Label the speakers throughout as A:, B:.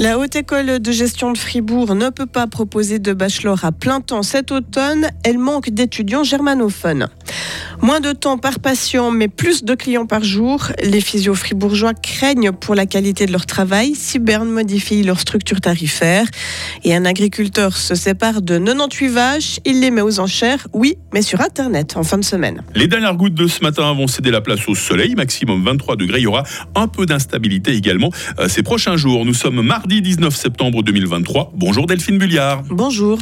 A: La Haute École de gestion de Fribourg ne peut pas proposer de bachelor à plein temps cet automne. Elle manque d'étudiants germanophones. Moins de temps par patient, mais plus de clients par jour. Les physios fribourgeois craignent pour la qualité de leur travail si Berne modifie leur structure tarifaire. Et un agriculteur se sépare de 98 vaches. Il les met aux enchères, oui, mais sur Internet en fin de semaine.
B: Les dernières gouttes de ce matin vont céder la place au soleil, maximum 23 degrés. Il y aura un peu d'instabilité également euh, ces prochains jours. Nous sommes mardi 19 septembre 2023. Bonjour Delphine Bulliard.
A: Bonjour.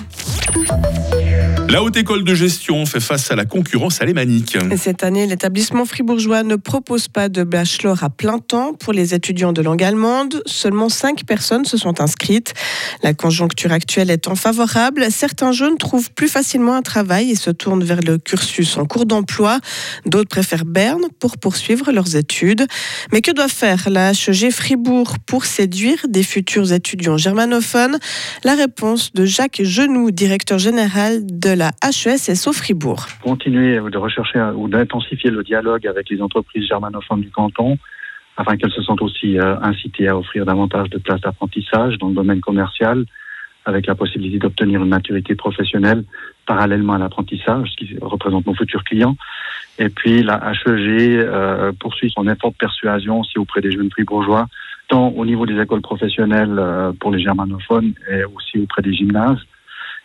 B: La Haute École de Gestion fait face à la concurrence alémanique.
A: Cette année, l'établissement fribourgeois ne propose pas de bachelor à plein temps pour les étudiants de langue allemande. Seulement cinq personnes se sont inscrites. La conjoncture actuelle étant favorable, certains jeunes trouvent plus facilement un travail et se tournent vers le cursus en cours d'emploi. D'autres préfèrent Berne pour poursuivre leurs études. Mais que doit faire la HEG Fribourg pour séduire des futurs étudiants germanophones? La réponse de Jacques Genoux, directeur général de la HESSO Fribourg.
C: Continuer de rechercher ou d'intensifier le dialogue avec les entreprises germanophones du canton afin qu'elles se sentent aussi euh, incitées à offrir davantage de places d'apprentissage dans le domaine commercial avec la possibilité d'obtenir une maturité professionnelle parallèlement à l'apprentissage, ce qui représente nos futurs clients. Et puis la HEG euh, poursuit son effort de persuasion aussi auprès des jeunes fribourgeois, tant au niveau des écoles professionnelles euh, pour les germanophones et aussi auprès des gymnases.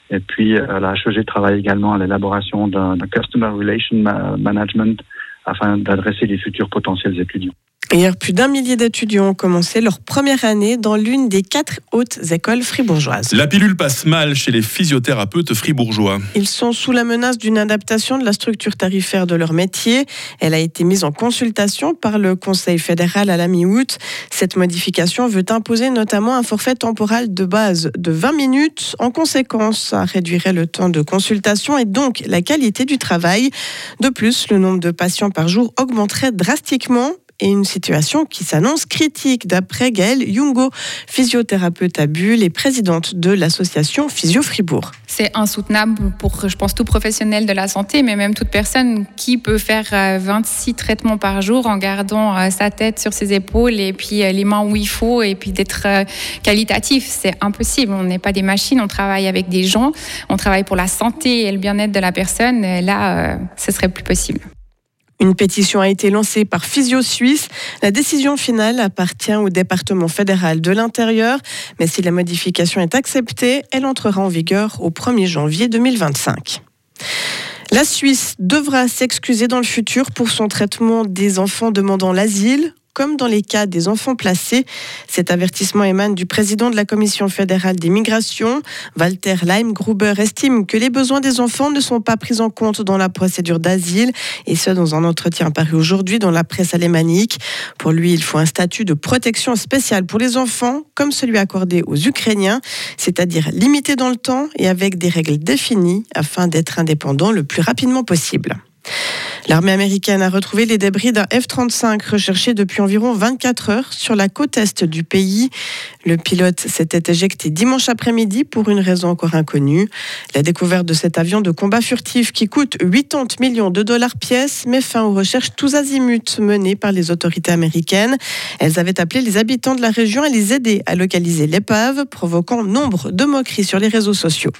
C: Et puis, euh, la HEG travaille également à l'élaboration d'un Customer Relation Management afin d'adresser les futurs potentiels étudiants.
A: Hier, plus d'un millier d'étudiants ont commencé leur première année dans l'une des quatre hautes écoles fribourgeoises.
B: La pilule passe mal chez les physiothérapeutes fribourgeois.
A: Ils sont sous la menace d'une adaptation de la structure tarifaire de leur métier. Elle a été mise en consultation par le Conseil fédéral à la mi-août. Cette modification veut imposer notamment un forfait temporal de base de 20 minutes. En conséquence, ça réduirait le temps de consultation et donc la qualité du travail. De plus, le nombre de patients par jour augmenterait drastiquement et une situation qui s'annonce critique d'après Gaëlle Jungo, physiothérapeute à Bulle et présidente de l'association Physio Fribourg.
D: C'est insoutenable pour, je pense, tout professionnel de la santé, mais même toute personne qui peut faire 26 euh, traitements par jour en gardant euh, sa tête sur ses épaules et puis euh, les mains où il faut et puis d'être qualitatif. C'est impossible. On n'est pas des machines, on travaille avec des gens, on travaille pour la santé et le bien-être de la personne. Là, ce serait plus possible.
A: Une pétition a été lancée par Physio Suisse. La décision finale appartient au département fédéral de l'Intérieur, mais si la modification est acceptée, elle entrera en vigueur au 1er janvier 2025. La Suisse devra s'excuser dans le futur pour son traitement des enfants demandant l'asile comme dans les cas des enfants placés. Cet avertissement émane du président de la Commission fédérale des migrations. Walter Leimgruber estime que les besoins des enfants ne sont pas pris en compte dans la procédure d'asile, et ce dans un entretien paru aujourd'hui dans la presse alémanique. Pour lui, il faut un statut de protection spéciale pour les enfants, comme celui accordé aux Ukrainiens, c'est-à-dire limité dans le temps et avec des règles définies afin d'être indépendant le plus rapidement possible. L'armée américaine a retrouvé les débris d'un F-35 recherché depuis environ 24 heures sur la côte est du pays. Le pilote s'était éjecté dimanche après-midi pour une raison encore inconnue. La découverte de cet avion de combat furtif qui coûte 80 millions de dollars pièce met fin aux recherches tous azimuts menées par les autorités américaines. Elles avaient appelé les habitants de la région à les aider à localiser l'épave, provoquant nombre de moqueries sur les réseaux sociaux.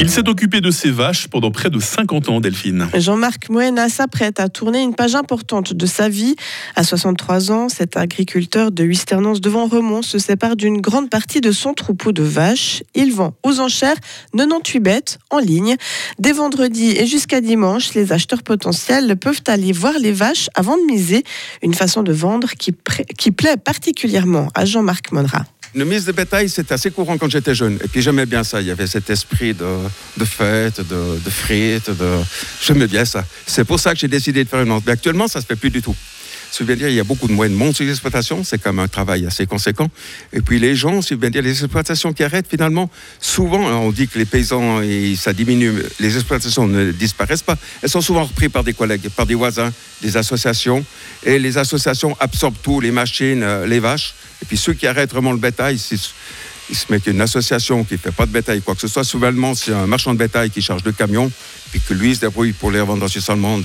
B: Il s'est occupé de ses vaches pendant près de 50 ans, Delphine.
A: Jean-Marc Moena s'apprête à tourner une page importante de sa vie. À 63 ans, cet agriculteur de Huisternance devant Remont se sépare d'une grande partie de son troupeau de vaches. Il vend aux enchères 98 bêtes en ligne. Dès vendredi et jusqu'à dimanche, les acheteurs potentiels peuvent aller voir les vaches avant de miser. Une façon de vendre qui, qui plaît particulièrement à Jean-Marc Monra.
E: Une mise de bétail, c'était assez courant quand j'étais jeune. Et puis j'aimais bien ça. Il y avait cet esprit de, de fête, de, de frites. De... J'aimais bien ça. C'est pour ça que j'ai décidé de faire une vente. Mais actuellement, ça ne se fait plus du tout. Dire, il y a beaucoup de moyens de monde sur les exploitations, c'est quand même un travail assez conséquent. Et puis les gens, dire, les exploitations qui arrêtent finalement, souvent on dit que les paysans, ça diminue, les exploitations ne disparaissent pas, elles sont souvent reprises par des collègues, par des voisins, des associations, et les associations absorbent tout, les machines, euh, les vaches, et puis ceux qui arrêtent vraiment le bétail, il se met qu'une association qui ne fait pas de bétail, quoi que ce soit, souvent c'est un marchand de bétail qui charge deux camions, puis que lui se débrouille pour les revendre dans Suisse allemande.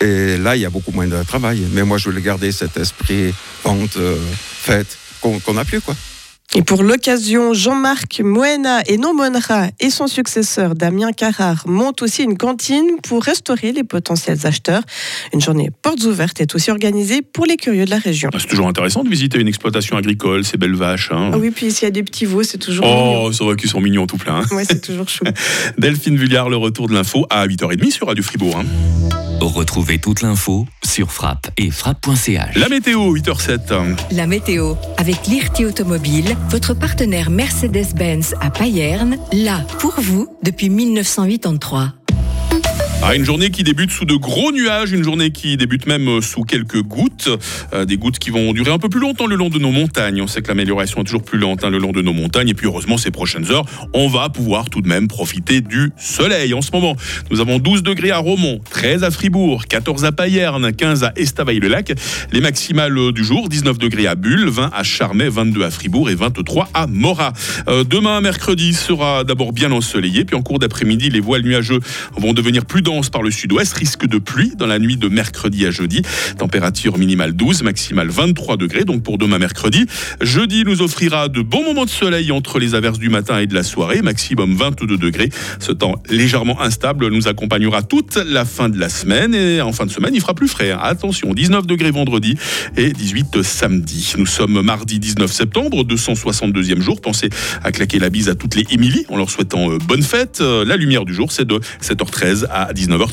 E: Et là, il y a beaucoup moins de travail. Mais moi, je voulais garder cet esprit vente, euh, fête, qu'on n'a plus, quoi.
A: Et pour l'occasion, Jean-Marc Moena et Nomonra et son successeur Damien Carrard montent aussi une cantine pour restaurer les potentiels acheteurs. Une journée portes ouvertes est aussi organisée pour les curieux de la région.
B: C'est toujours intéressant de visiter une exploitation agricole, ces belles vaches. Hein.
A: Ah oui, puis s'il y a des petits veaux, c'est toujours
B: Oh, c'est vrai qu'ils sont mignons tout plein. hein.
A: Oui, c'est toujours chou.
B: Delphine Vulliard, le retour de l'info à 8h30 sur Radio Fribourg. hein.
F: Retrouvez toute l'info sur frappe et frappe.ch.
B: La météo, 8h07.
G: La météo avec Lirti Automobile, votre partenaire Mercedes-Benz à Payerne, là pour vous depuis 1983.
B: Ah, une journée qui débute sous de gros nuages, une journée qui débute même euh, sous quelques gouttes, euh, des gouttes qui vont durer un peu plus longtemps le long de nos montagnes. On sait que l'amélioration est toujours plus lente hein, le long de nos montagnes. Et puis heureusement, ces prochaines heures, on va pouvoir tout de même profiter du soleil. En ce moment, nous avons 12 degrés à Romont, 13 à Fribourg, 14 à Payerne, 15 à Estavayer-le-Lac. Les maximales euh, du jour, 19 degrés à Bulle, 20 à Charmey, 22 à Fribourg et 23 à Morat. Demain, mercredi, sera d'abord bien ensoleillé. Puis en cours d'après-midi, les voiles nuageux vont devenir plus denses par le sud-ouest. Risque de pluie dans la nuit de mercredi à jeudi. Température minimale 12, maximale 23 degrés. Donc pour demain mercredi. Jeudi nous offrira de bons moments de soleil entre les averses du matin et de la soirée. Maximum 22 degrés. Ce temps légèrement instable nous accompagnera toute la fin de la semaine. Et en fin de semaine, il fera plus frais. hein. Attention, 19 degrés vendredi et 18 samedi. Nous sommes mardi 19 septembre, 262e jour. Pensez à claquer la bise à toutes les Émilie en leur souhaitant euh, bonne fête. Euh, La lumière du jour, c'est de 7h13 à 19h30.